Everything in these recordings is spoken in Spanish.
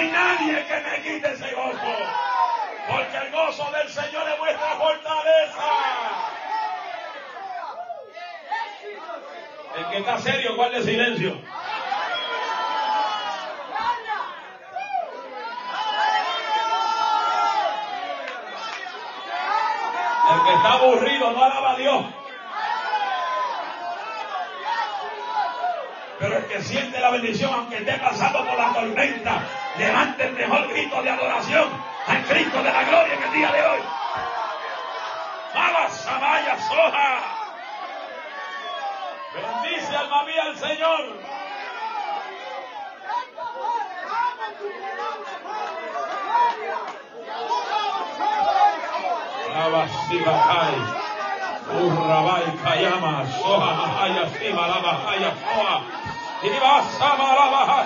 hay nadie que me quite ese gozo. Porque el gozo del Señor es vuestra fortaleza. El que está serio, guarde silencio. El que está aburrido no alaba a Dios. Pero el que siente la bendición, aunque esté pasando por la tormenta, levante el mejor grito de adoración al Cristo de la gloria en el día de hoy. Samaya Soja. Bendice alma mía al Señor. Abasibakai. Urrabai Kayama. Soha Mahaya Sima Labahaya Soha. Iba Sama Labaha.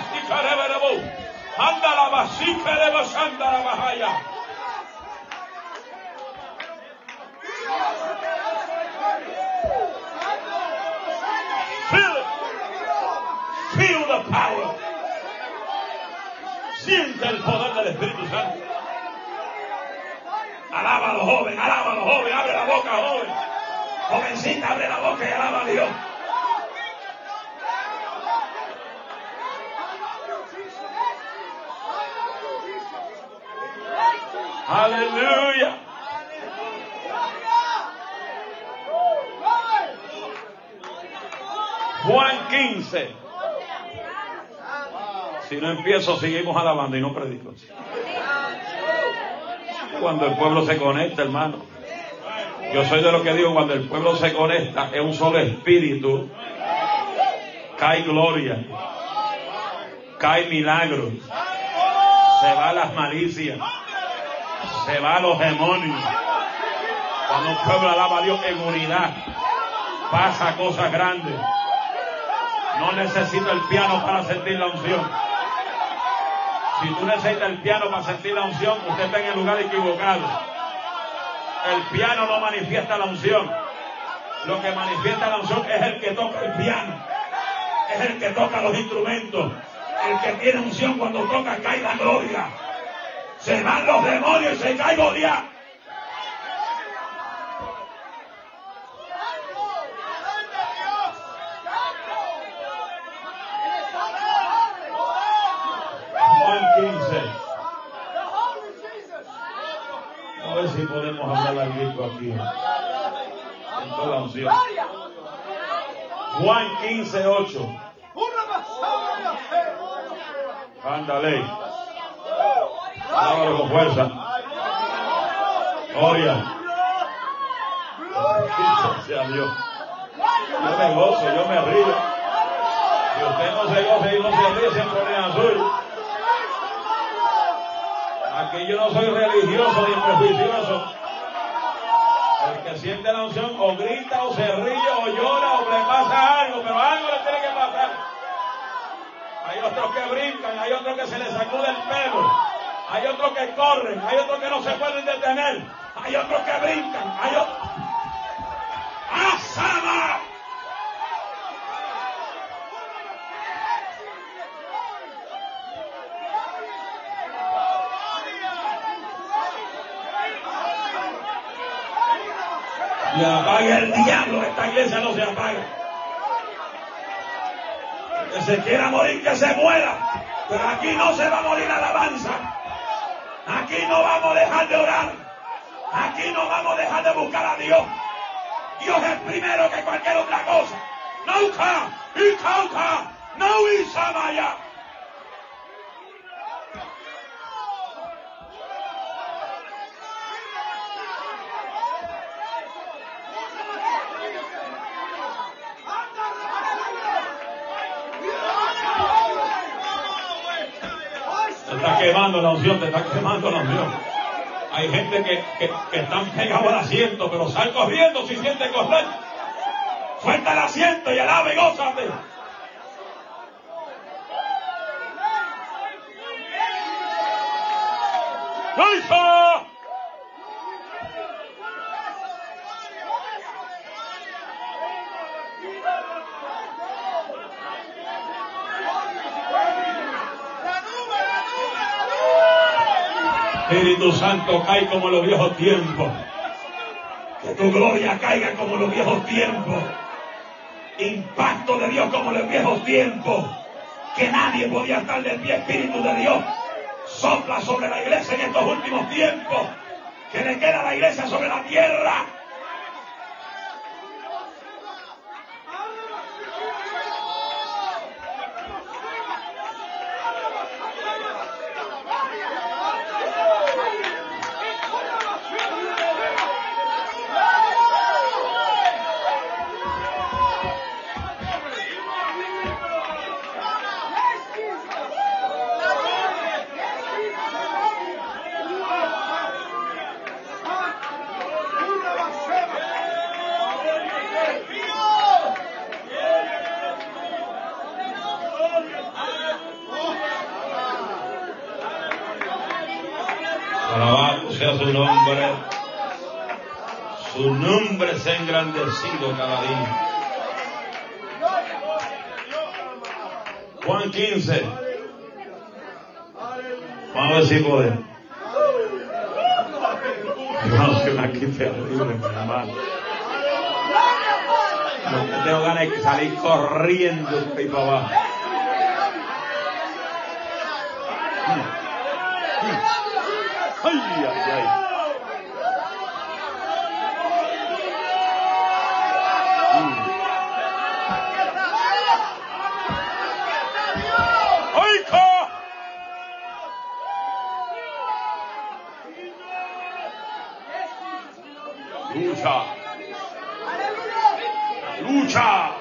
Anda Labasikerebo Sanda Labahaya. Feel it. Feel the power. Siente el poder del Espíritu Santo. Alábalo, joven, alábalo, joven, abre la boca, joven. Jovencita, abre la boca y alaba a Dios. Aleluya. Juan 15. Si no empiezo, seguimos alabando y no predico. Cuando el pueblo se conecta, hermano. Yo soy de lo que digo, cuando el pueblo se conecta, es un solo espíritu. Cae gloria. Cae milagro. Se va las malicias. Se va los demonios. Cuando un pueblo alaba a Dios en unidad, pasa cosas grandes. No necesito el piano para sentir la unción. Si tú necesitas el piano para sentir la unción, usted está en el lugar equivocado. El piano no manifiesta la unción. Lo que manifiesta la unción es el que toca el piano. Es el que toca los instrumentos. El que tiene unción cuando toca cae la gloria. Se van los demonios y se cae Goliat. Juan 15. A ver si podemos hablar algo aquí. En toda la unción. Juan 15, 8. Ándale. Hágalo con fuerza. Gloria. Sea Dios. Yo me gozo, yo me río. Si usted no se goza y no se ríe, siempre es azul. Aquí yo no soy religioso ni prejuicioso. El que siente la unción o grita o se ríe o llora o le pasa algo, pero algo le tiene que pasar. Hay otros que brincan, hay otros que se les sacude el pelo, que corren, hay otros que no se pueden detener, hay otros que brincan, hay otros... ¡Asama! Y apague el diablo, esta iglesia no se apaga. Que se quiera morir, que se muera. Pero aquí no se va a morir alabanza. Aquí no vamos a dejar de orar. Aquí no vamos a dejar de buscar a Dios. Dios es primero que cualquier otra cosa. Nauka, y cauca, no y quemando la unción, te está quemando la unción. Hay gente que, que, están pegados al asiento, pero sal corriendo si siente correr. Suelta el asiento y alaba y gózate. ¡Listo! Espíritu Santo, cae como los viejos tiempos. Que tu gloria caiga como los viejos tiempos. Impacto de Dios como los viejos tiempos. Que nadie podía estar de pie, Espíritu de Dios. Sopla sobre la iglesia en estos últimos tiempos. Que le queda la iglesia sobre la tierra. Engrandecido cada día. Juan 15. Vamos a ver si podemos. Hermanos, que aquí terrible, mi hermano. Lo que tengo ganas de salir corriendo ahí para abajo. Ay, ay, ay. ¡Ay, ca! Lucha, lucha.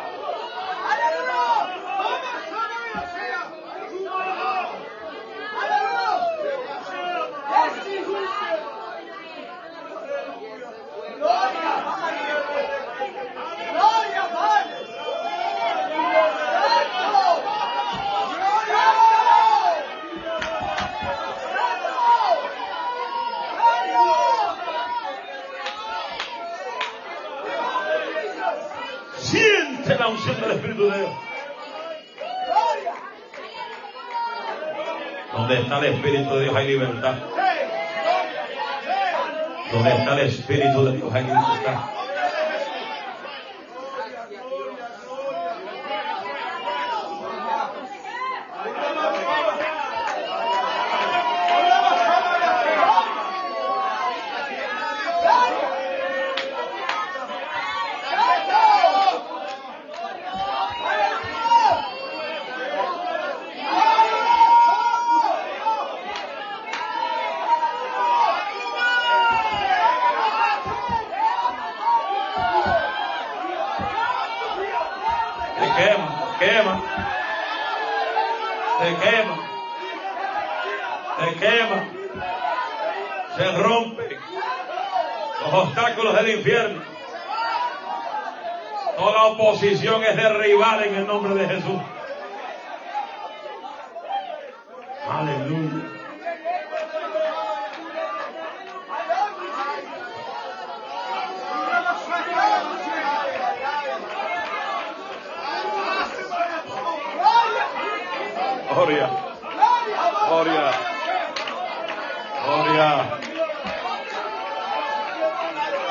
Siente la unción del Espíritu de Dios. Donde está el Espíritu de Dios hay libertad. Donde está el Espíritu de Dios hay libertad. Se quema, se quema. Se quema. Se quema. Se rompe. Los obstáculos del infierno. Toda oposición es derribada en el nombre de Jesús. Aleluya. Gloria. Gloria. Gloria.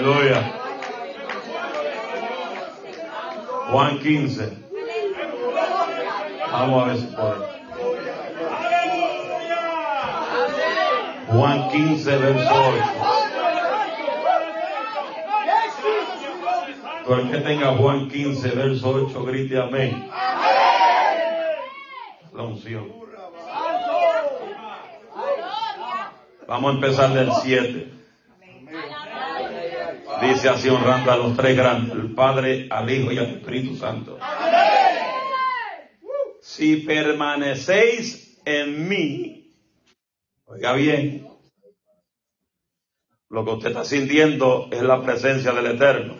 Aleluya. Juan 15. Vamos a ver si puede. Juan 15, verso 8. Todo el que tenga Juan 15, verso 8, grite amén. La unción. Vamos a empezar del 7. Dice así honrando a los tres grandes, el Padre, al Hijo y al Espíritu Santo. Si permanecéis en mí, oiga bien, lo que usted está sintiendo es la presencia del Eterno.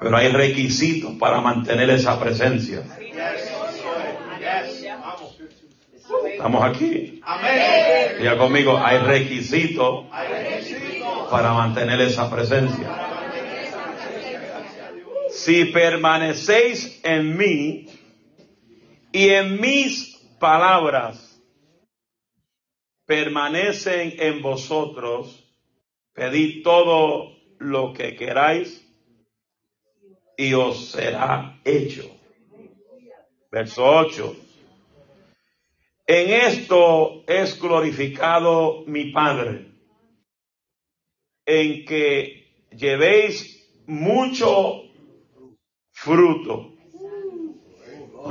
Pero hay requisitos para mantener esa presencia. Estamos aquí. Ya conmigo, hay requisitos para mantener esa presencia. Si permanecéis en mí y en mis palabras permanecen en vosotros, pedid todo lo que queráis y os será hecho. Verso 8. En esto es glorificado mi Padre, en que llevéis mucho fruto.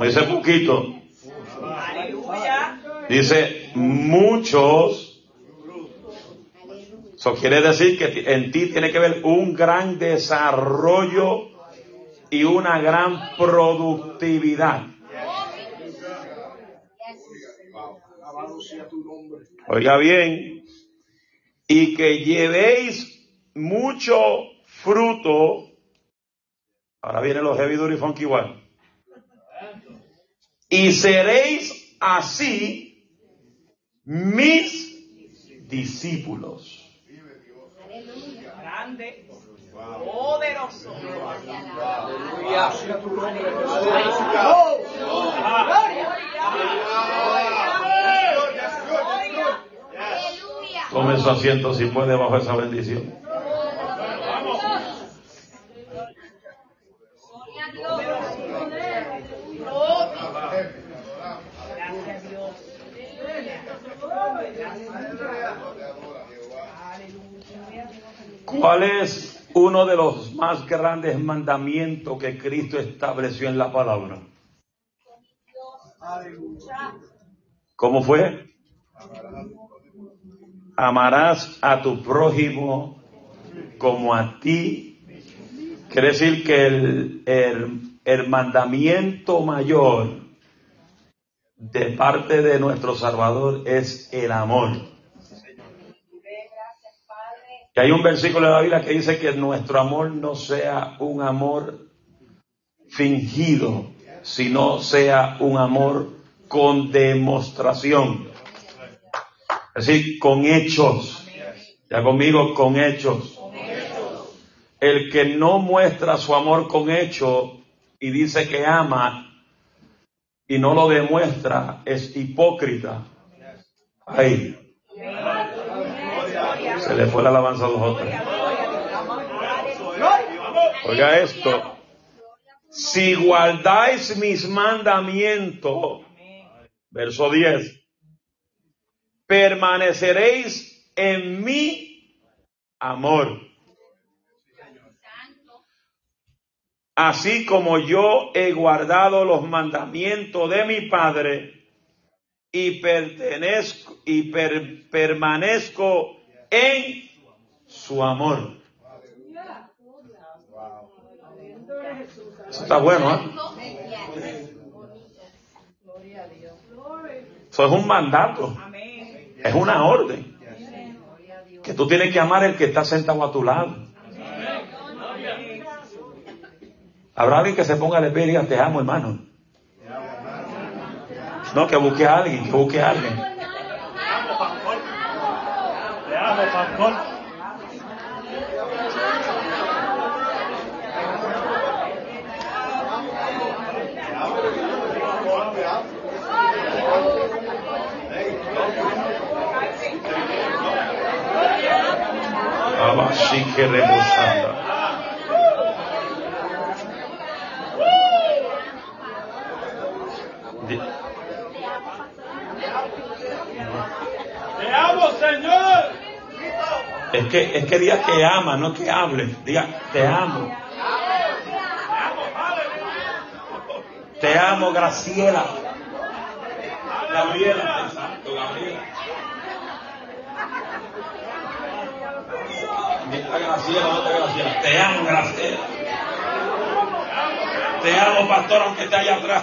Dice poquito. Dice muchos. Eso quiere decir que en ti tiene que haber un gran desarrollo y una gran productividad. Oiga bien, y que llevéis mucho fruto. Ahora vienen los heavy duty funky igual. Y seréis así mis discípulos. Grande, poderoso. Tome su asiento si puede bajo esa bendición. ¿Cuál es uno de los más grandes mandamientos que Cristo estableció en la palabra? ¿Cómo fue? Amarás a tu prójimo como a ti. Quiere decir que el, mandamiento mayor de parte de nuestro Salvador es el amor. Y hay un versículo de la Biblia que dice que nuestro amor no sea un amor fingido, sino sea un amor con demostración. Decir, con hechos. Ya conmigo, con hechos. El que no muestra su amor con hechos y dice que ama y no lo demuestra es hipócrita. Ahí. Se le fue la alabanza a los otros. Oiga esto. Si guardáis mis mandamientos, verso 10, permaneceréis en mi amor. Así como yo he guardado los mandamientos de mi Padre y pertenezco y permanezco en su amor. Eso está bueno, ¿eh? Eso es un mandato. Es una orden. Que tú tienes que amar el que está sentado a tu lado. Habrá alguien que se ponga de pie y diga, te amo, hermano. No, que busque a alguien, que busque a alguien. Te amo, que rebosada. Te amo, Señor. Es que, es que diga que ama, no que hable. Diga, te amo. Te amo, Graciela. Gabriela. Mira, Graciela, no te Graciela. Te amo, Graciela. Te amo, pastor, aunque esté allá atrás.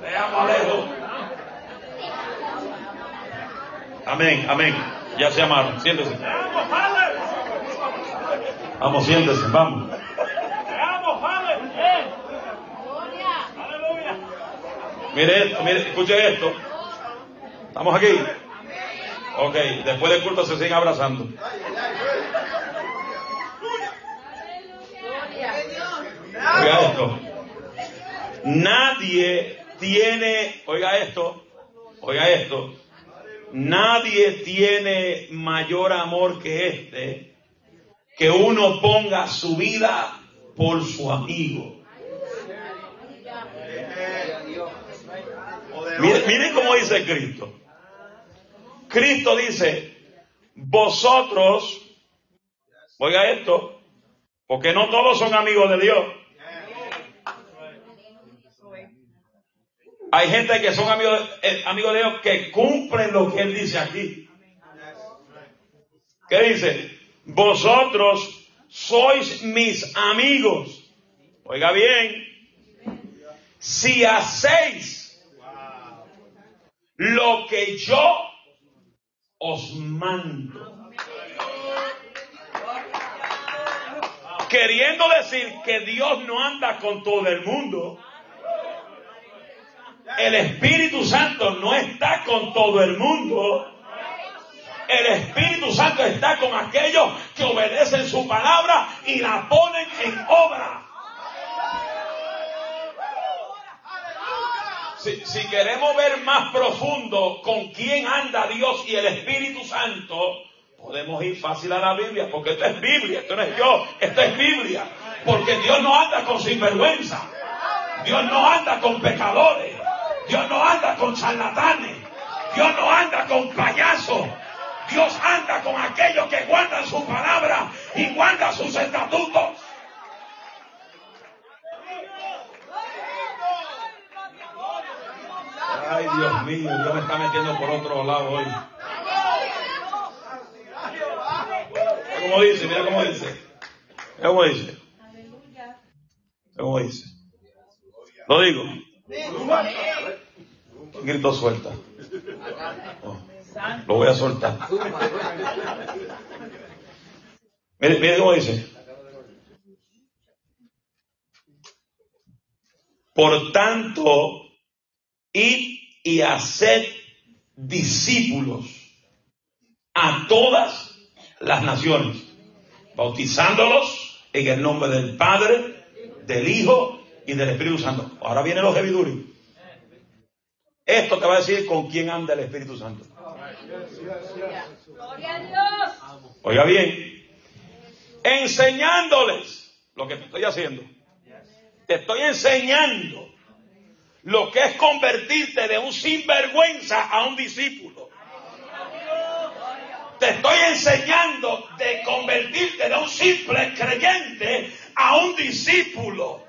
Te amo, Alejo. Amén, amén. Ya se amaron. Siéntese. Vamos, siéntese, vamos. Mire esto, mire, escuche esto. ¿Estamos aquí? Ok, después del culto se siguen abrazando. Oiga esto. Nadie tiene, oiga esto, oiga esto. Nadie tiene mayor amor que este, que uno ponga su vida por su amigo. Miren, miren cómo dice Cristo. Cristo dice, vosotros, oiga esto, porque no todos son amigos de Dios. Hay gente que son amigos, eh, amigos de Dios que cumplen lo que Él dice aquí. ¿Qué dice? Vosotros sois mis amigos. Oiga bien, si hacéis lo que yo os mando. Queriendo decir que Dios no anda con todo el mundo. El Espíritu Santo no está con todo el mundo. El Espíritu Santo está con aquellos que obedecen su palabra y la ponen en obra. Si, queremos ver más profundo con quién anda Dios y el Espíritu Santo, podemos ir fácil a la Biblia, porque esto es Biblia, esto no es yo, esto es Biblia. Porque Dios no anda con sinvergüenza, Dios no anda con pecadores, Dios no anda con charlatanes, Dios no anda con payasos, Dios anda con aquellos que guardan su palabra y guardan sus estatutos. Ay, Dios mío, Dios me está metiendo por otro lado hoy. Cómo dice, mira cómo dice. Cómo dice. Cómo dice. Lo digo. Grito suelta. Lo voy a soltar. Mire, mire cómo dice. Por tanto, id y haced discípulos a todas las naciones, bautizándolos en el nombre del Padre, del Hijo y del Espíritu Santo. Ahora vienen los jeviduris. Esto te va a decir con quién anda el Espíritu Santo. Oiga bien, enseñándoles lo que te estoy haciendo. Te estoy enseñando lo que es convertirte de un sinvergüenza a un discípulo. Te estoy enseñando de convertirte de un simple creyente a un discípulo.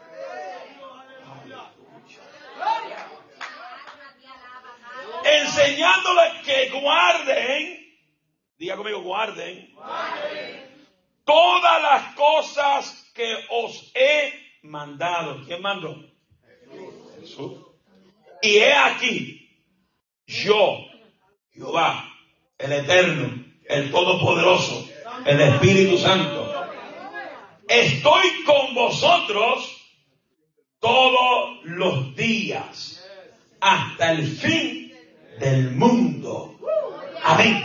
Enseñándoles que guarden, diga conmigo, guarden, todas las cosas que os he mandado. ¿Quién mandó? Jesús. Y he aquí, yo, Jehová, el Eterno, el Todopoderoso, el Espíritu Santo, estoy con vosotros todos los días hasta el fin del mundo. Amén.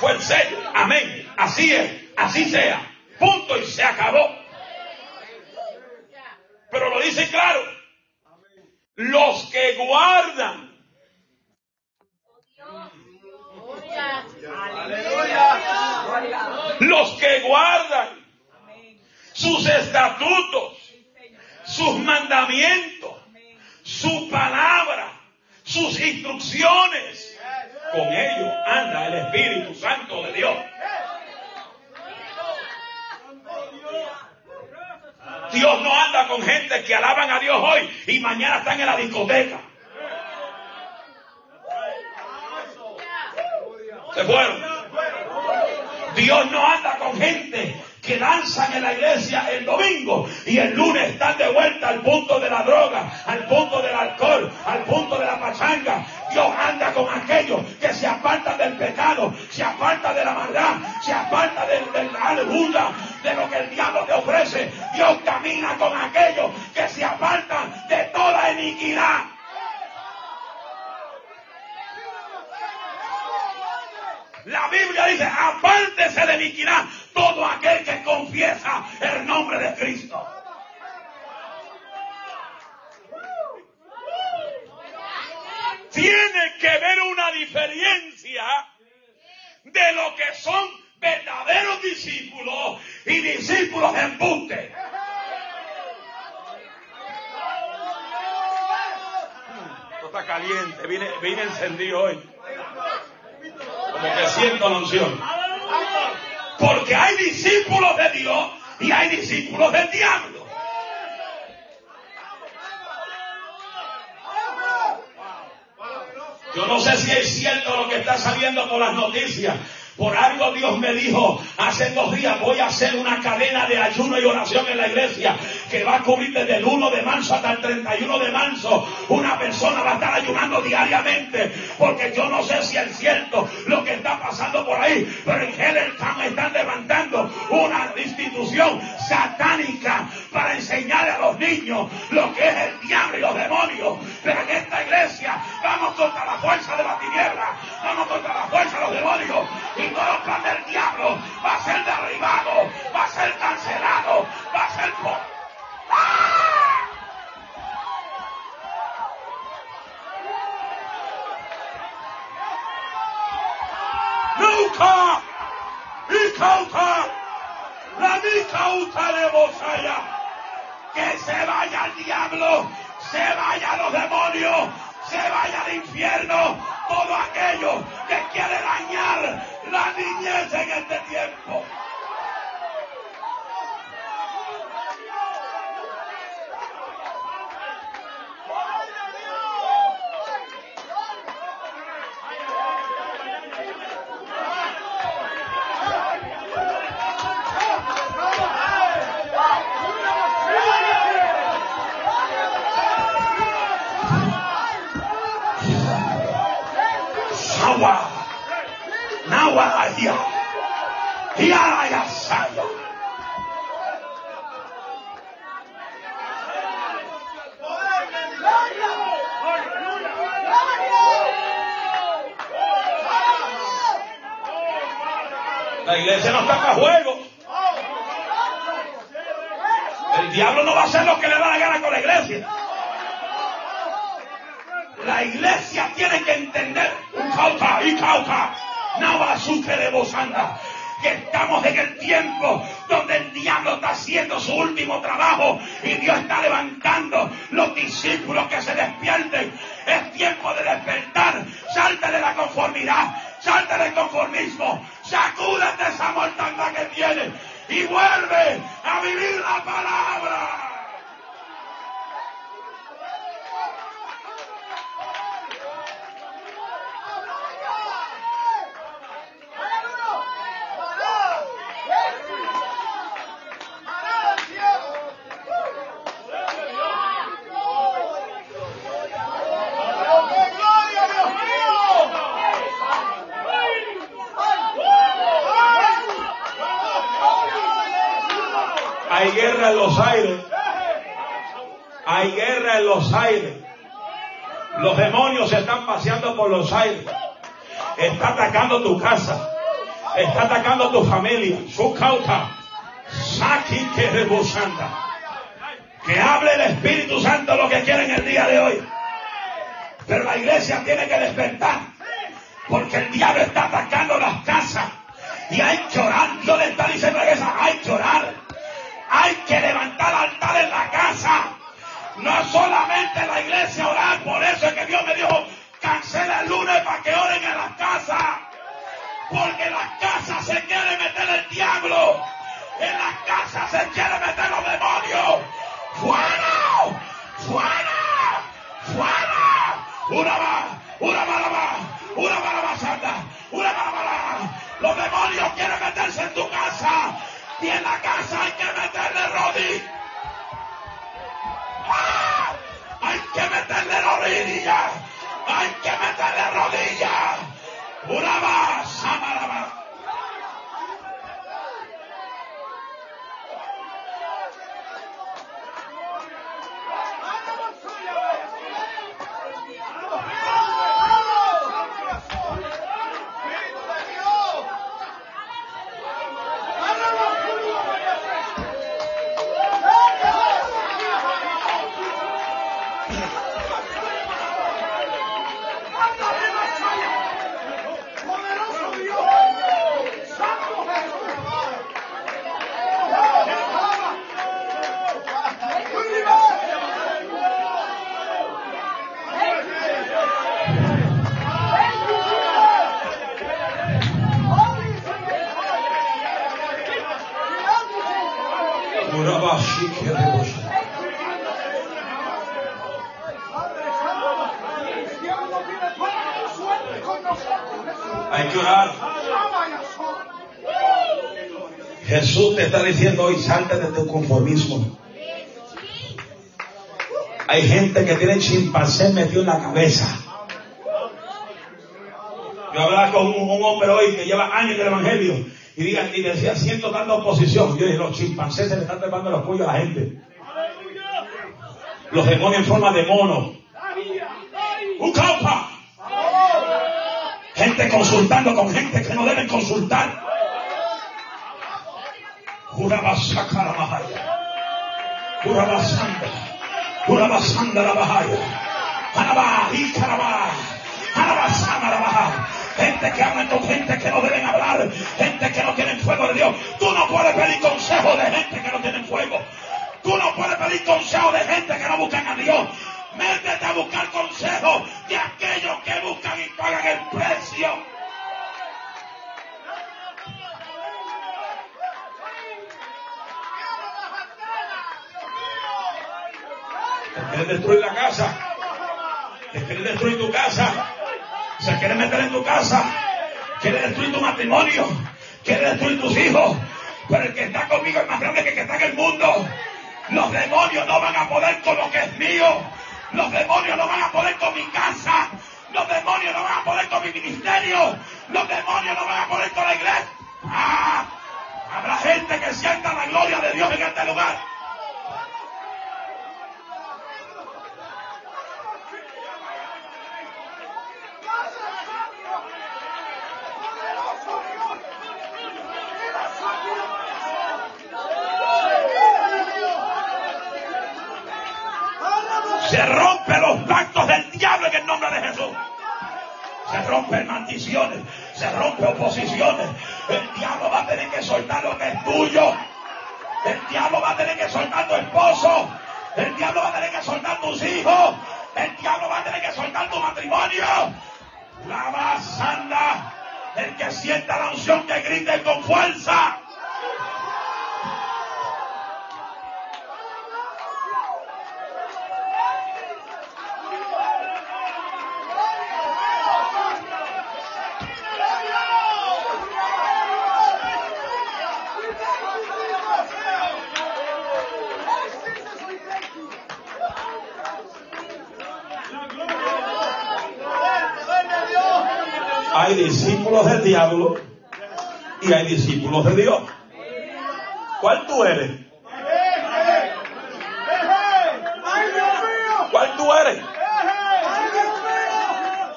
Fue el sello. Amén. Así es. Así sea. Punto y se acabó. Pero lo dice claro. Los que guardan. Los que guardan sus estatutos, sus mandamientos, su sus instrucciones. Con ellos anda el Espíritu Santo de Dios. Dios no anda con gente que alaban a Dios hoy y mañana están en la discoteca. Se fueron. Dios no anda con gente que danzan en la iglesia el domingo y el lunes están de vuelta al punto de la droga, al punto del alcohol, al punto de la pachanga. Dios anda con aquellos que se apartan del pecado, se apartan de la maldad, se aparta del, del aleluya, de lo que el diablo te ofrece. Dios camina con aquellos que se apartan de toda iniquidad. La Biblia dice, apártese de iniquidad todo aquel que confiesa el nombre de Cristo. Tiene que ver una diferencia de lo que son verdaderos discípulos y discípulos de embuste. Esto está caliente, viene, viene encendido hoy. Como que siento la unción. Porque hay discípulos de Dios y hay discípulos del diablo. Yo no sé si es cierto lo que está saliendo por las noticias, por algo Dios me dijo hace dos días voy a hacer una cadena de ayuno y oración en la iglesia que va a cubrir desde el 1 de marzo hasta el 31 de marzo. Una persona va a estar ayunando diariamente porque yo no sé si es cierto lo que está pasando por ahí, pero en Hellertown están levantando una institución satánica para enseñarle a los niños lo que es el diablo y los demonios. Pero en esta iglesia vamos contra la fuerza de la tiniebla, vamos contra la fuerza de los demonios plan del diablo va a ser derribado, va a ser cancelado, va a ser... ¡Ah! Nunca, y cauta, la mi cauta de Bosaya, que se vaya el diablo, se vaya los demonios, se vaya al infierno todo aquello que quiere dañar la niñez en este tiempo. Va a hacer lo que le da la gana con la iglesia. La iglesia tiene que entender, un cauta y cauta, nada de bozanda, que estamos en el tiempo donde el diablo está haciendo su último trabajo y Dios está levantando los discípulos que se despierten. Es tiempo de despertar, salte de la conformidad, salte del conformismo, sacúdete esa mortandad que tiene y vuelve a vivir la palabra. Hay guerra en los aires. Hay guerra en los aires. Los demonios se están Está atacando tu casa. Está atacando tu familia. Su cauta. Saki que rebosanda. Que hable el Espíritu Santo lo que quiere en el día de hoy. Pero la iglesia tiene que despertar. Porque el diablo está atacando las casas. Y hay que orar. Dios le está diciendo a iglesia, hay que orar. Hay que levantar altar en la casa. No solamente en la iglesia orar. Por eso es que Dios me dijo, hacer el lunes para que oren en la casa. Porque en la casa se quiere meter el diablo. En la casa se quiere meter los demonios. ¡Fuera! ¡Fuera! ¡Fuera! Una más, una mala más, una mala más santa, una mala. Los demonios quieren meterse en tu casa. Y en la casa hay que meterle rodillas. ¡Ah! Hay que meterle rodillas. Hay que meterle rodillas. Una más, amaraba. Hay que orar. Jesús te está diciendo hoy, salte de tu conformismo. Hay gente que tiene chimpancé metido en la cabeza. Yo hablaba con un, hombre hoy que lleva años en el Evangelio y, diga, y decía, siento tanta oposición. Yo dije, los chimpancés se le están trepando los cuellos a la gente. Los demonios en forma de mono. Un caupa. Gente consultando con gente que no deben consultar. Jurabasaka la bahaya. Jurabasanda. Jurabasanda la bahaya. Anabá, Icarabá. Anabasana la bahaya. Gente que habla con gente que no deben hablar. Gente que no tienen fuego de Dios. Tú no puedes pedir consejo de gente que no tienen fuego. Tú no puedes pedir consejo de gente que no buscan a Dios. Métete a buscar consejo de aquellos que buscan y pagan el precio. Te quieren destruir la casa. Te quieren destruir tu casa. Se quieren meter en tu casa. Quiere destruir tu matrimonio. Quiere destruir tus hijos. Pero el que está conmigo es más grande que el que está en el mundo. Los demonios no van a poder con lo que es mío. Los demonios no van a poder con mi casa. Los demonios no van a poder con mi ministerio. Los demonios no van a poder con la iglesia. ¡Ah! Habrá gente que sienta la gloria de Dios en este lugar. Se rompen los pactos del diablo en el nombre de Jesús. Se rompen maldiciones, se rompen oposiciones. El diablo va a tener que soltar lo que es tuyo. El diablo va a tener que soltar tu esposo. El diablo va a tener que soltar tus hijos. El diablo va a tener que soltar tu matrimonio. La más anda. El que sienta la unción que grite con fuerza. Discípulos del diablo y hay discípulos de Dios. ¿Cuál tú eres? ¿Cuál tú eres?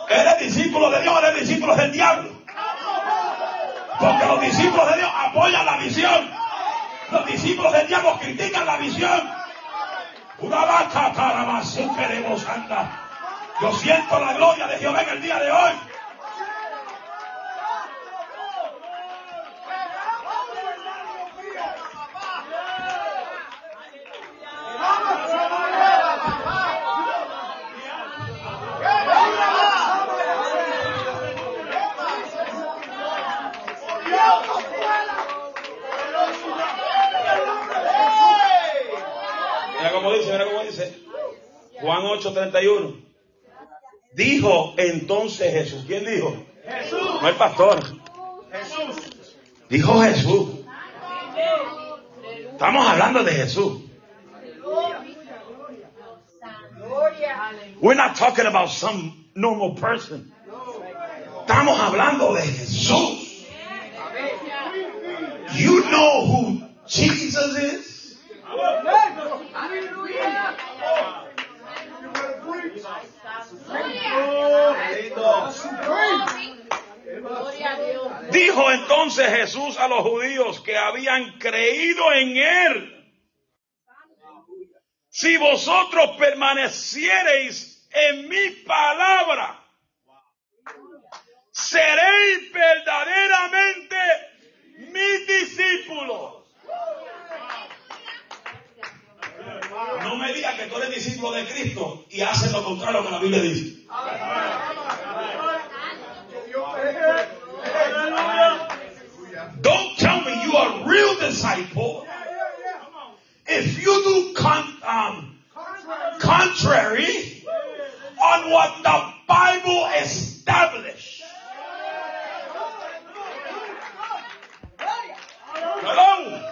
¿Eres discípulo de Dios o eres discípulo del diablo? Porque los discípulos de Dios apoyan la visión. Los discípulos del diablo critican la visión. Una vaca para más queremos andar. Yo siento la gloria de Jehová en el día de hoy. Juan 8:31. Dijo entonces Jesús. ¿Quién dijo? Jesús. No el pastor. Jesús. Dijo Jesús. Estamos hablando de Jesús. We're not talking about some normal person. Estamos hablando de Jesús. You know who Jesus is? Dijo entonces Jesús a los judíos que habían creído en él. Si vosotros permaneciereis en mi palabra, seréis verdaderamente mis discípulos. No me digas que tú eres discípulo de Cristo y haces lo contrario que la Biblia dice. Real disciple if you do con- um, contrary on what the Bible established. Hello?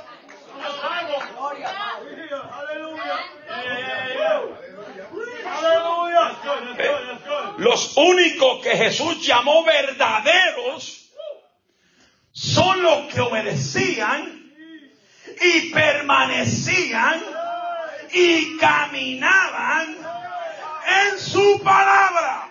Los únicos que Jesús llamó verdaderos son los que obedecían y permanecían y caminaban en su palabra.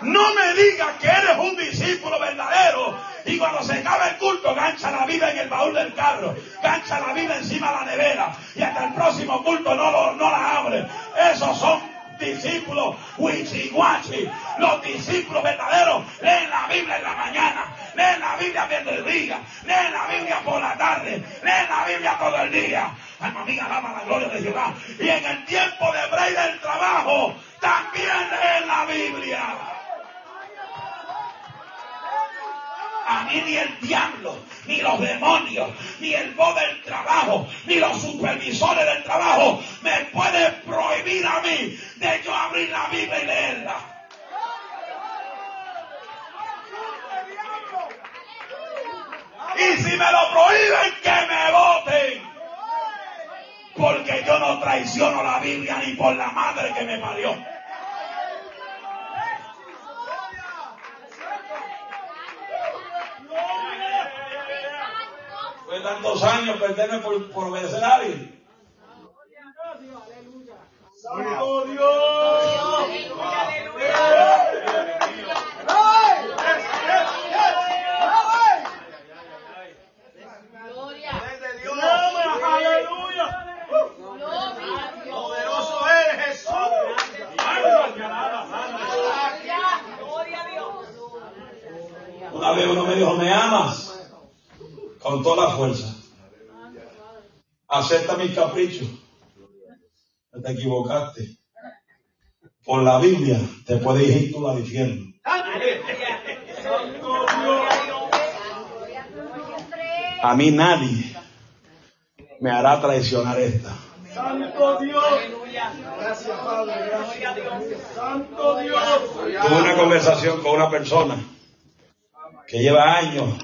No me digas que eres un discípulo verdadero y cuando se acaba el culto gancha la vida en el baúl del carro, gancha la vida encima de la nevera y hasta el próximo culto no, lo- no la abre. Esos son discípulos wichihuachi. Los discípulos verdaderos leen la Biblia en la mañana, leen la Biblia mediodía, leen la Biblia por la tarde, leen la Biblia todo el día. Alma mía, alaba la gloria de Jehová. Y en el tiempo de break del trabajo, también leen la Biblia. A mí ni el diablo, ni los demonios, ni el voz del trabajo, ni los supervisores del trabajo me pueden prohibir a mí de yo abrir la Biblia y leerla. Y si me lo prohíben, que me voten. Porque yo no traiciono la Biblia ni por la madre que me parió. Fue tantos años perderme por, por obedecer a alguien. ¡Santo Dios! ¡Aleluya! Poderoso eres Jesús. Una vez uno me dijo, ¿me amas? Con toda la fuerza. Acepta mis caprichos. No te equivocaste. Por la Biblia te puedes ir tú. ¡Santo Dios! A mí nadie me hará traicionar esta. ¡Santo Dios! Gracias, Padre. Gracias. ¡Santo Dios! Tuve una conversación con una persona que lleva años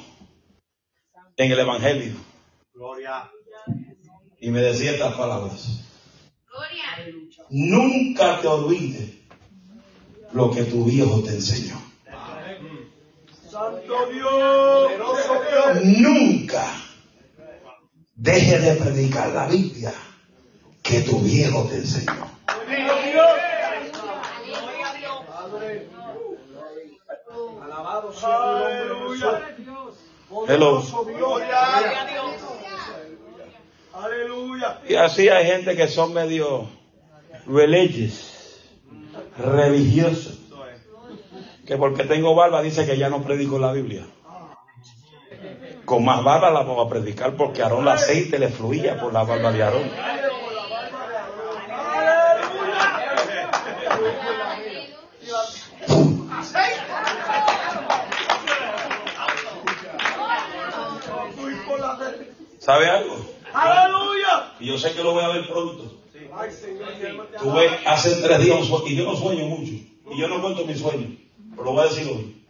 en el Evangelio. Y me decía estas palabras. Nunca te olvides lo que tu viejo te enseñó. ¡Santo Dios! ¡Poderoso Dios! Nunca deje de predicar la Biblia que tu viejo te enseñó. ¡Bendito Dios! Alabado sea Jesús. Hello. Aleluya. Y así hay gente que son medio religious, religiosos, que porque tengo barba dice que ya no predico la Biblia. Con más barba la vamos a predicar porque a Aarón el aceite le fluía por la barba de Aarón. ¿Sabe algo? Aleluya. Y yo sé que lo voy a ver pronto. Tuve hace tres días un sueño, y yo no sueño mucho, y yo no cuento mis sueños, pero lo voy a decir hoy.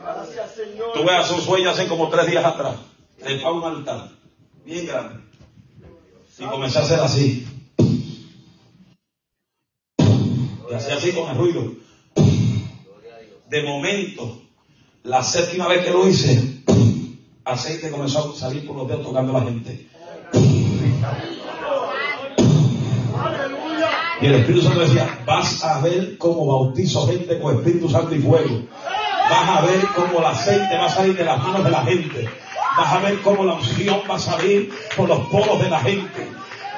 Gracias, Señor. Tuve hace un sueño hace como tres días atrás, de un altar, bien grande, y comencé a hacer así. Y hacía así con el ruido. De momento, la séptima vez que lo hice, aceite comenzó a salir por los dedos tocando a la gente. Y el Espíritu Santo decía, vas a ver cómo bautizo gente con Espíritu Santo y fuego. Vas a ver cómo el aceite va a salir de las manos de la gente. Vas a ver cómo la unción va a salir por los poros de la gente.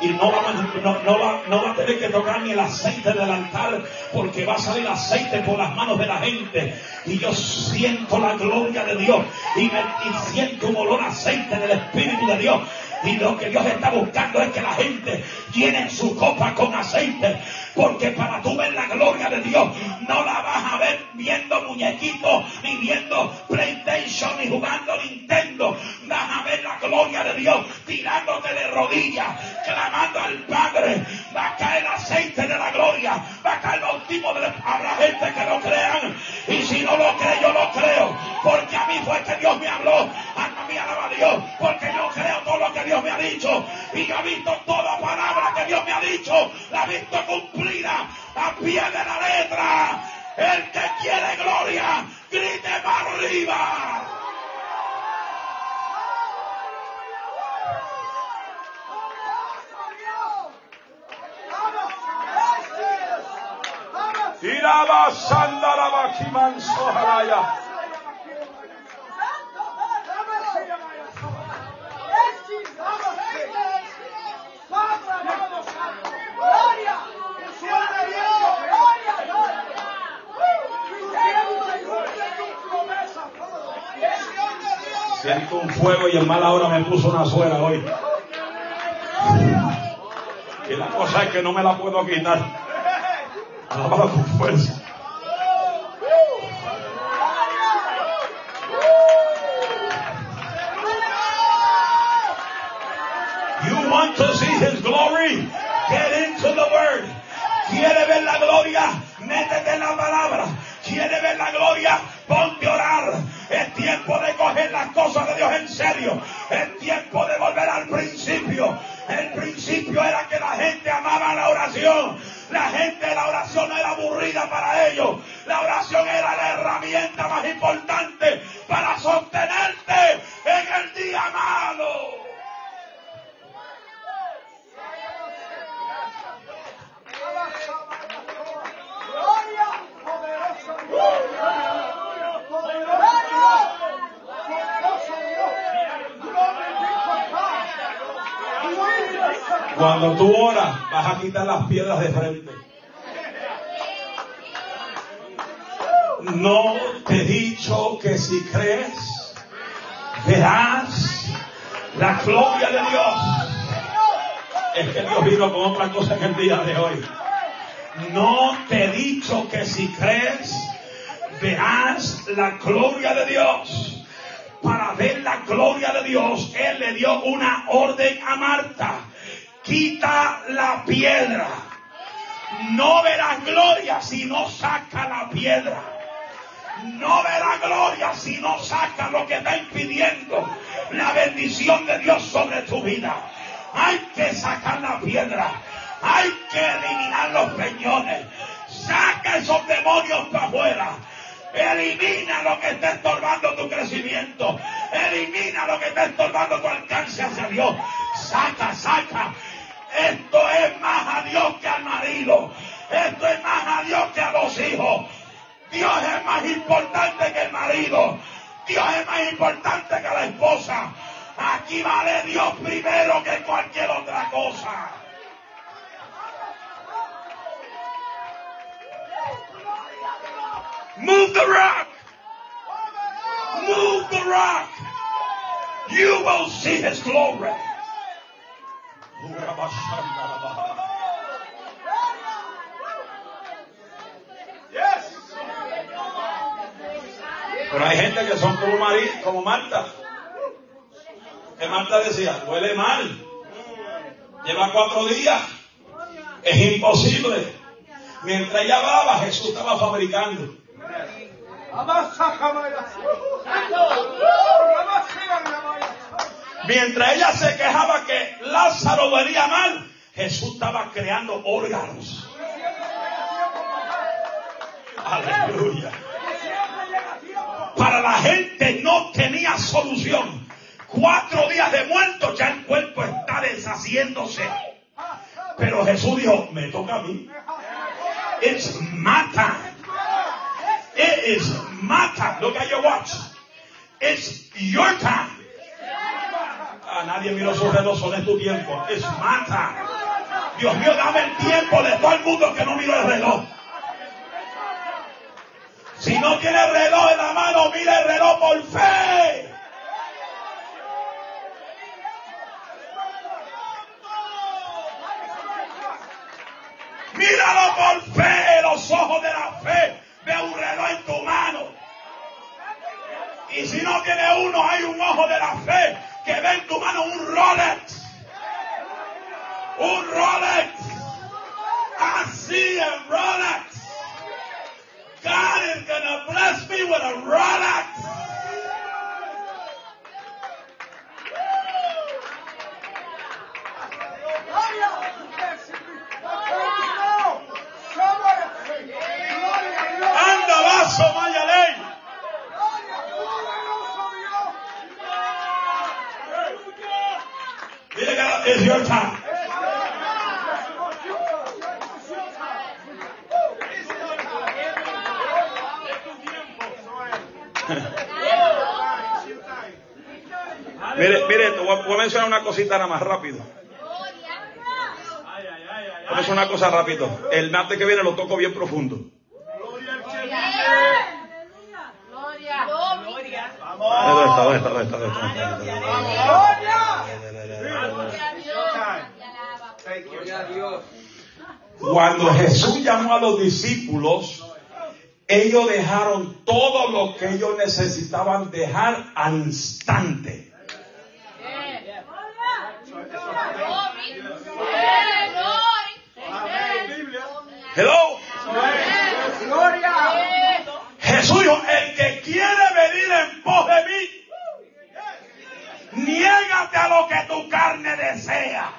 Y no va, no, no va, no va a tener que tocar ni el aceite del altar porque va a salir aceite por las manos de la gente. Y yo siento la gloria de Dios y, y siento un olor aceite del Espíritu de Dios. Y lo que Dios está buscando es que la gente llene su copa con aceite. Porque para tú ver la gloria de Dios, no la vas a ver viendo muñequitos, ni viendo PlayStation, ni jugando Nintendo. Vas a ver la gloria de Dios tirándote de rodillas, clamando al Padre. Va a caer aceite de la gloria, va a caer el bautismo de la... Habrá gente que lo crean. Y si no lo cree, yo lo creo. Porque a mí fue que Dios me habló. Alma mía, alaba Dios. Porque yo creo todo lo que Dios me ha dicho. Y yo he visto toda palabra que Dios me ha dicho. La he visto cumplida a pie de la letra. El que quiere gloria, grite para arriba. Iraba sandaraba kimanso Siento un fuego y en mala hora me puso una suera hoy. Y la cosa es que no me la puedo quitar. Alábala con fuerza. Verás la gloria de Dios. Es que Dios vino con otra cosa en el día de hoy. No te he dicho que si crees, verás la gloria de Dios. Para ver la gloria de Dios, Él le dio una orden a Marta. Quita la piedra. No verás gloria si no saca la piedra. No verás gloria si no saca lo que está impidiendo la bendición de Dios sobre tu vida. Hay que sacar la piedra. Hay que eliminar los peñones. Saca esos demonios para afuera. Elimina lo que está estorbando tu crecimiento. Elimina lo que está estorbando tu alcance hacia Dios. Saca, saca. Esto es más a Dios que al marido. Esto es más a Dios que a los hijos. Dios es más importante que el marido. Dios es más importante que la esposa. Aquí vale Dios primero que cualquier otra cosa. Move the rock. Move the rock. You will see his glory. Pero hay gente que son como, como Marta. Que Marta decía, huele mal. Lleva cuatro días. Es imposible. Mientras ella hablaba, Jesús estaba fabricando. Mientras ella se quejaba que Lázaro venía mal, Jesús estaba creando órganos. Aleluya. Para la gente no tenía solución. Cuatro días de muerto, ya el cuerpo está deshaciéndose. Pero Jesús dijo, me toca a mí. It's my time. It is my time. Look at your watch. It's your time. A nadie miró su reloj, son es tu tiempo. It's my time. Dios mío, dame el tiempo de todo el mundo que no miró el reloj. Si no tiene reloj en la mano, mira el reloj por fe. Míralo por fe, los ojos de la fe. Ve un reloj en tu mano. Y si no tiene uno, hay un ojo de la fe que ve en tu mano un Rolex. Un Rolex. Así el Rolex. God is gonna bless me with a Rolex. Anda, vaso, Mayaley. Mira que it's your time. Mire, mire, te voy a, voy a mencionar una cosita nada más rápido. Voy a mencionar una cosa rápido. El martes que viene lo toco bien profundo. ¿Dónde está? ¿Dónde está? ¿Dónde está? ¿Dónde está? ¿Dónde está? Cuando Jesús llamó a los discípulos, ellos dejaron todo lo que ellos necesitaban dejar al instante. Hello. Jesús el que quiere venir en pos de mí, niégate a lo que tu carne desea.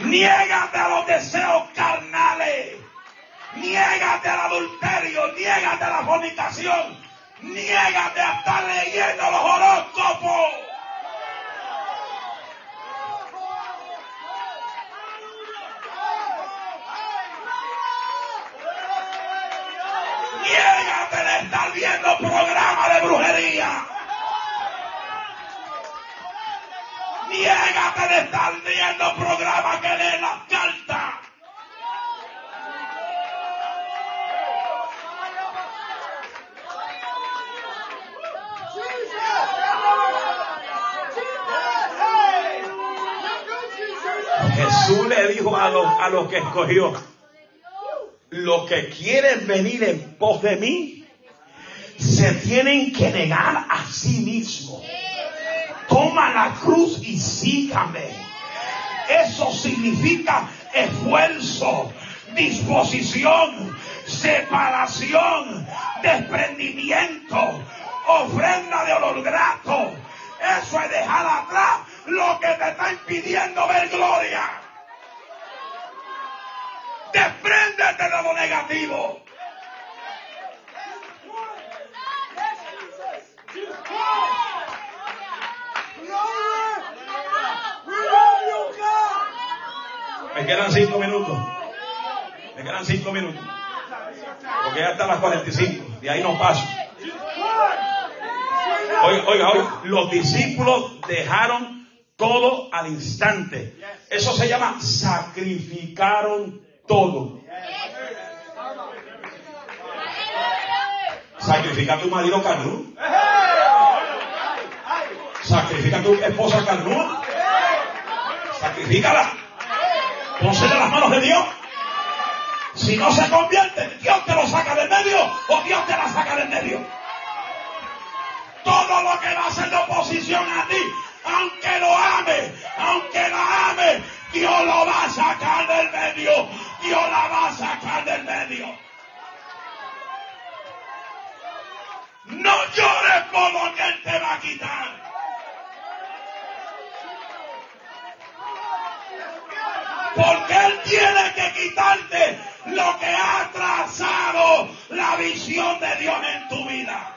Niégate a los deseos carnales. Niégate al adulterio. Niégate a la fornicación. Niégate a estar leyendo los horóscopos. Niégate de estar viendo programas de brujería. Niégate de estar viendo programas que leen las cartas. Jesús le dijo a los, a los que escogió, los que quieren venir en pos de mí, se tienen que negar a sí mismos. Toma la cruz y sígame. Eso significa esfuerzo, disposición, separación, desprendimiento, ofrenda de olor grato. Eso es dejar atrás lo que te está impidiendo ver gloria. Despréndete de lo negativo. Me quedan cinco minutos. Me quedan cinco minutos. Porque ya están las 45. De ahí no paso. Oiga, oiga, oiga. Los discípulos dejaron todo al instante. Eso se llama sacrificaron todo. Sacrifica a tu marido carnú. Sacrifica a tu esposa carnú. Sacrifícala. Pónsele las manos de Dios. Si no se convierte, Dios te lo saca del medio o Dios te la saca del medio. todo lo que va a ser de oposición a ti, aunque lo ame, aunque la ame, Dios lo va a sacar del medio. Dios la va a sacar del medio. No llores por lo que Él te va a quitar. Porque Él tiene que quitarte lo que ha atrasado la visión de Dios en tu vida.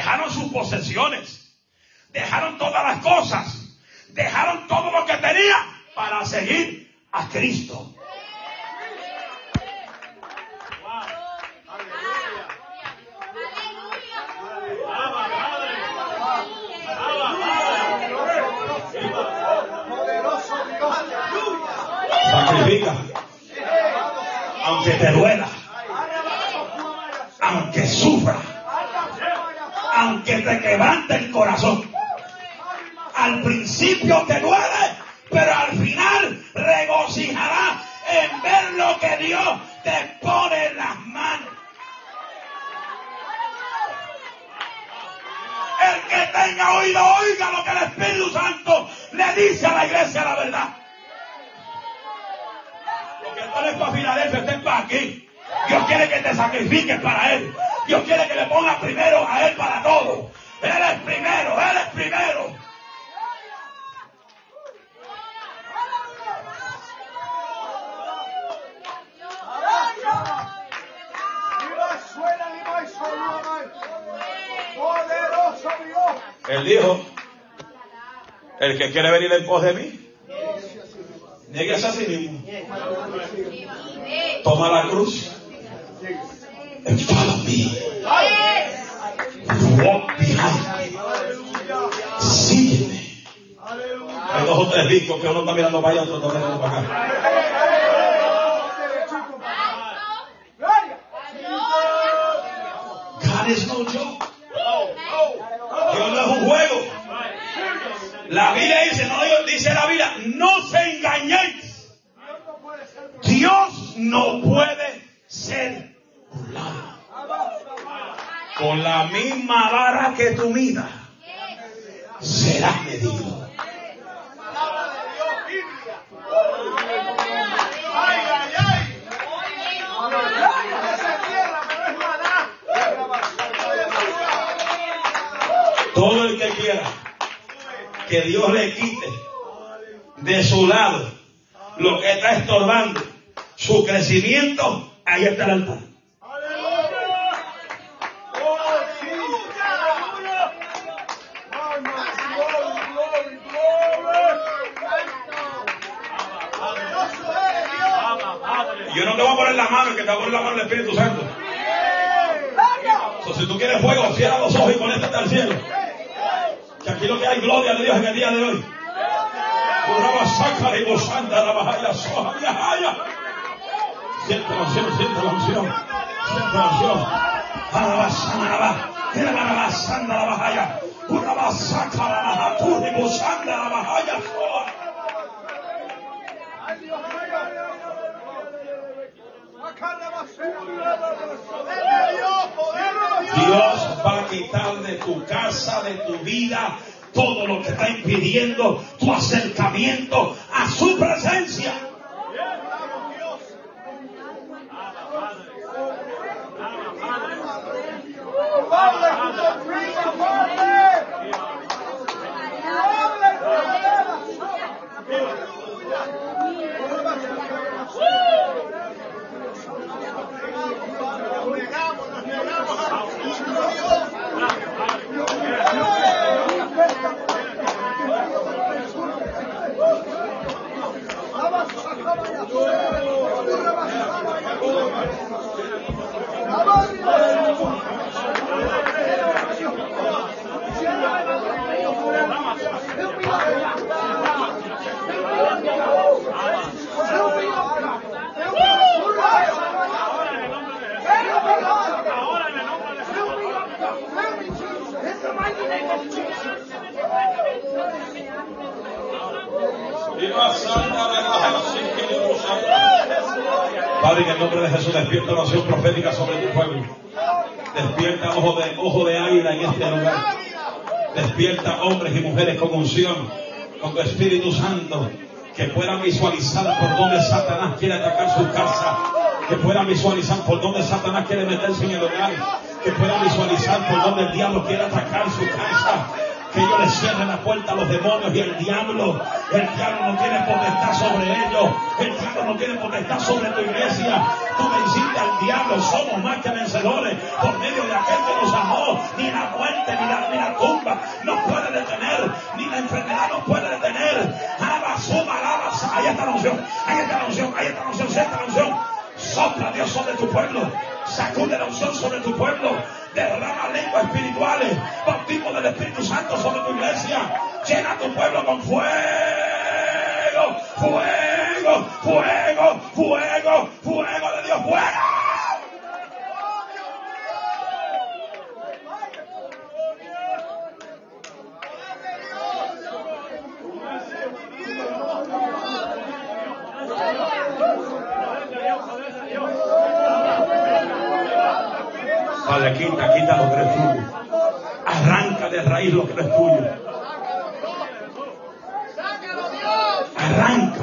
Dejaron sus posesiones. Dejaron todas las cosas. Dejaron todo lo que tenían para seguir a Cristo. Sacrifica. Aunque te duela. Aunque sufra. Aunque te quebrante el corazón. Al principio te duele, pero al final regocijará en ver lo que Dios te pone en las manos. El que tenga oído, oiga lo que el Espíritu Santo le dice a la iglesia la verdad. Lo que no es para Filadelfia, este es para aquí. Dios quiere que te sacrifiques para Él. Dios quiere que le pongas primero a Él para todo. Él es primero, Él es primero. Él dijo, el que quiere venir en pos de mí, nieguese a sí mismo. Toma la cruz. And follow me. Walk behind. Sígueme. Hay dos o tres discos que uno está mirando para allá, otro está mirando para acá. Is no. Dios no es un juego. La Biblia dice, no Dios dice la Biblia, no se engañéis. Dios no puede ser burlado. La misma vara que tú midas, serás medido. Todo el que quiera que Dios le quite de su lado lo que está estorbando su crecimiento, ahí está el altar. Espíritu Santo. Si tú quieres fuego, cierra los ojos y conéctate cielo. Que aquí lo que hay gloria de Dios en el día de hoy. Siente la unción, siente la unción. Siente la unción. Alaba, sanaba. Tira la alaba, sanda la bajaya. Uraba saca la baja, tu y bozanda la bajaya soja. Dios va a quitar de tu casa, de tu vida, todo lo que está impidiendo tu acercamiento a su presencia. Padre, en el nombre de Jesús, despierta la oración profética sobre tu pueblo. Despierta ojo de, ojo de águila en este lugar. Despierta hombres y mujeres con unción, con tu Espíritu Santo, que puedan visualizar por dónde Satanás quiere atacar su casa, que puedan visualizar por dónde Satanás quiere meterse en el hogar, que puedan visualizar por dónde el diablo quiere atacar su casa, que ellos le cierren la puerta a los demonios y el diablo. El diablo no tiene potestad sobre ellos. El diablo no tiene potestad sobre tu iglesia. Tú venciste al diablo. Somos más que vencedores por medio de aquel que nos amó. Ni la muerte, ni la, ni la tumba nos puede detener. Ni la enfermedad nos puede unción sobre tu pueblo. Derrama lenguas espirituales. Bautismo del Espíritu Santo sobre tu iglesia. Llena tu pueblo con fuego. Fuego. Fuego. Fuego. Fuego de Dios. Fuego. Quita, quita lo que es tuyo. Arranca de raíz lo que es tuyo. Arranca.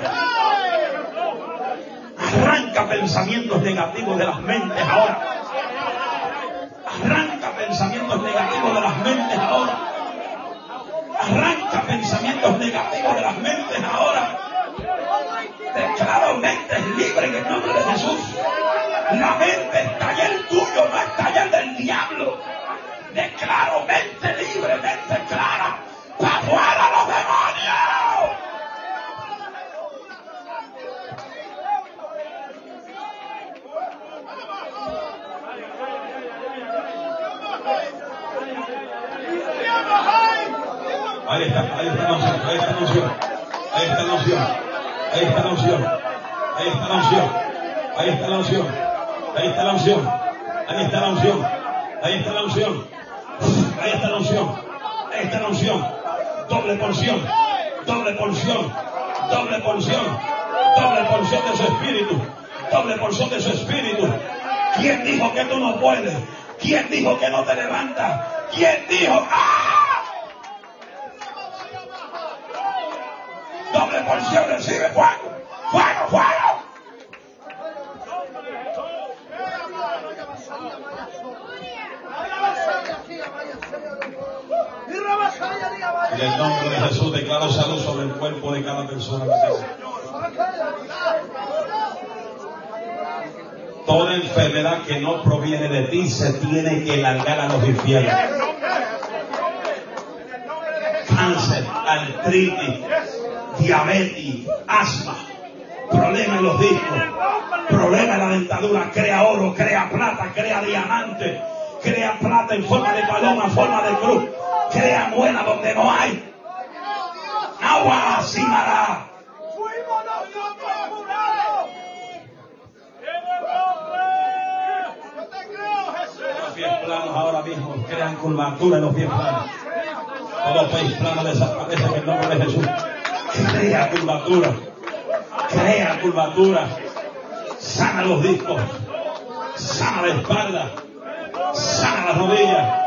Arranca pensamientos negativos de las mentes ahora. Arranca pensamientos negativos de las mentes ahora. Arranca pensamientos negativos de las mentes ahora. Declaro mentes libres en el nombre de Jesús. La mente está allá el no está allá el del diablo. Declaro mente libre, mente clara. ¡Para afuera los demonios! Ahí está, ahí está la unción, ahí está la unción, ahí está la unción, ahí está la unción, ahí está la unción, ahí está unción, ahí está la unción, ahí está la unción, ahí está la unción, ahí está la unción, ahí está la unción, doble porción, doble porción, doble porción, doble porción de su espíritu, doble porción de su espíritu. ¿Quién dijo que tú no puedes? ¿Quién dijo que no te levantas? ¿Quién dijo? ¡Ah! doble porción, recibe fuego, fuego, fuego. En el nombre de Jesús declaro salud sobre el cuerpo de cada persona Toda enfermedad que no proviene de ti se tiene que largar a los infiernos. Cáncer, artritis, diabetes, asma, problemas en los discos, problemas en la dentadura, crea oro, crea plata, crea diamante, Crea plata en forma de paloma, en forma de cruz. Crea buena donde no hay. Agua Simara. Fuimos nosotros curados. Yo te creo, Jesús. Los pies planos ahora mismo crean curvatura en los pies planos. Todo pies plano desaparece en el nombre de Jesús. Crea curvatura. Crea curvatura. Sana los discos. Sana la espalda. Sana las rodillas.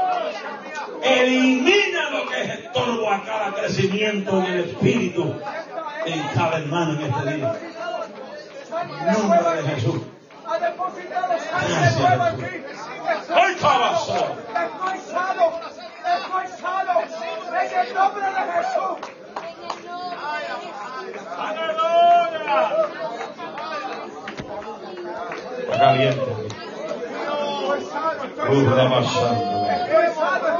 Elimina lo que es estorbo a cada crecimiento en el espíritu en cada hermano en este día. En nombre de Jesús. ¡Ay, cabazo! Estoy sano. Estoy sano. En el nombre de Jesús. Está caliente. Estoy sano. Estoy sano.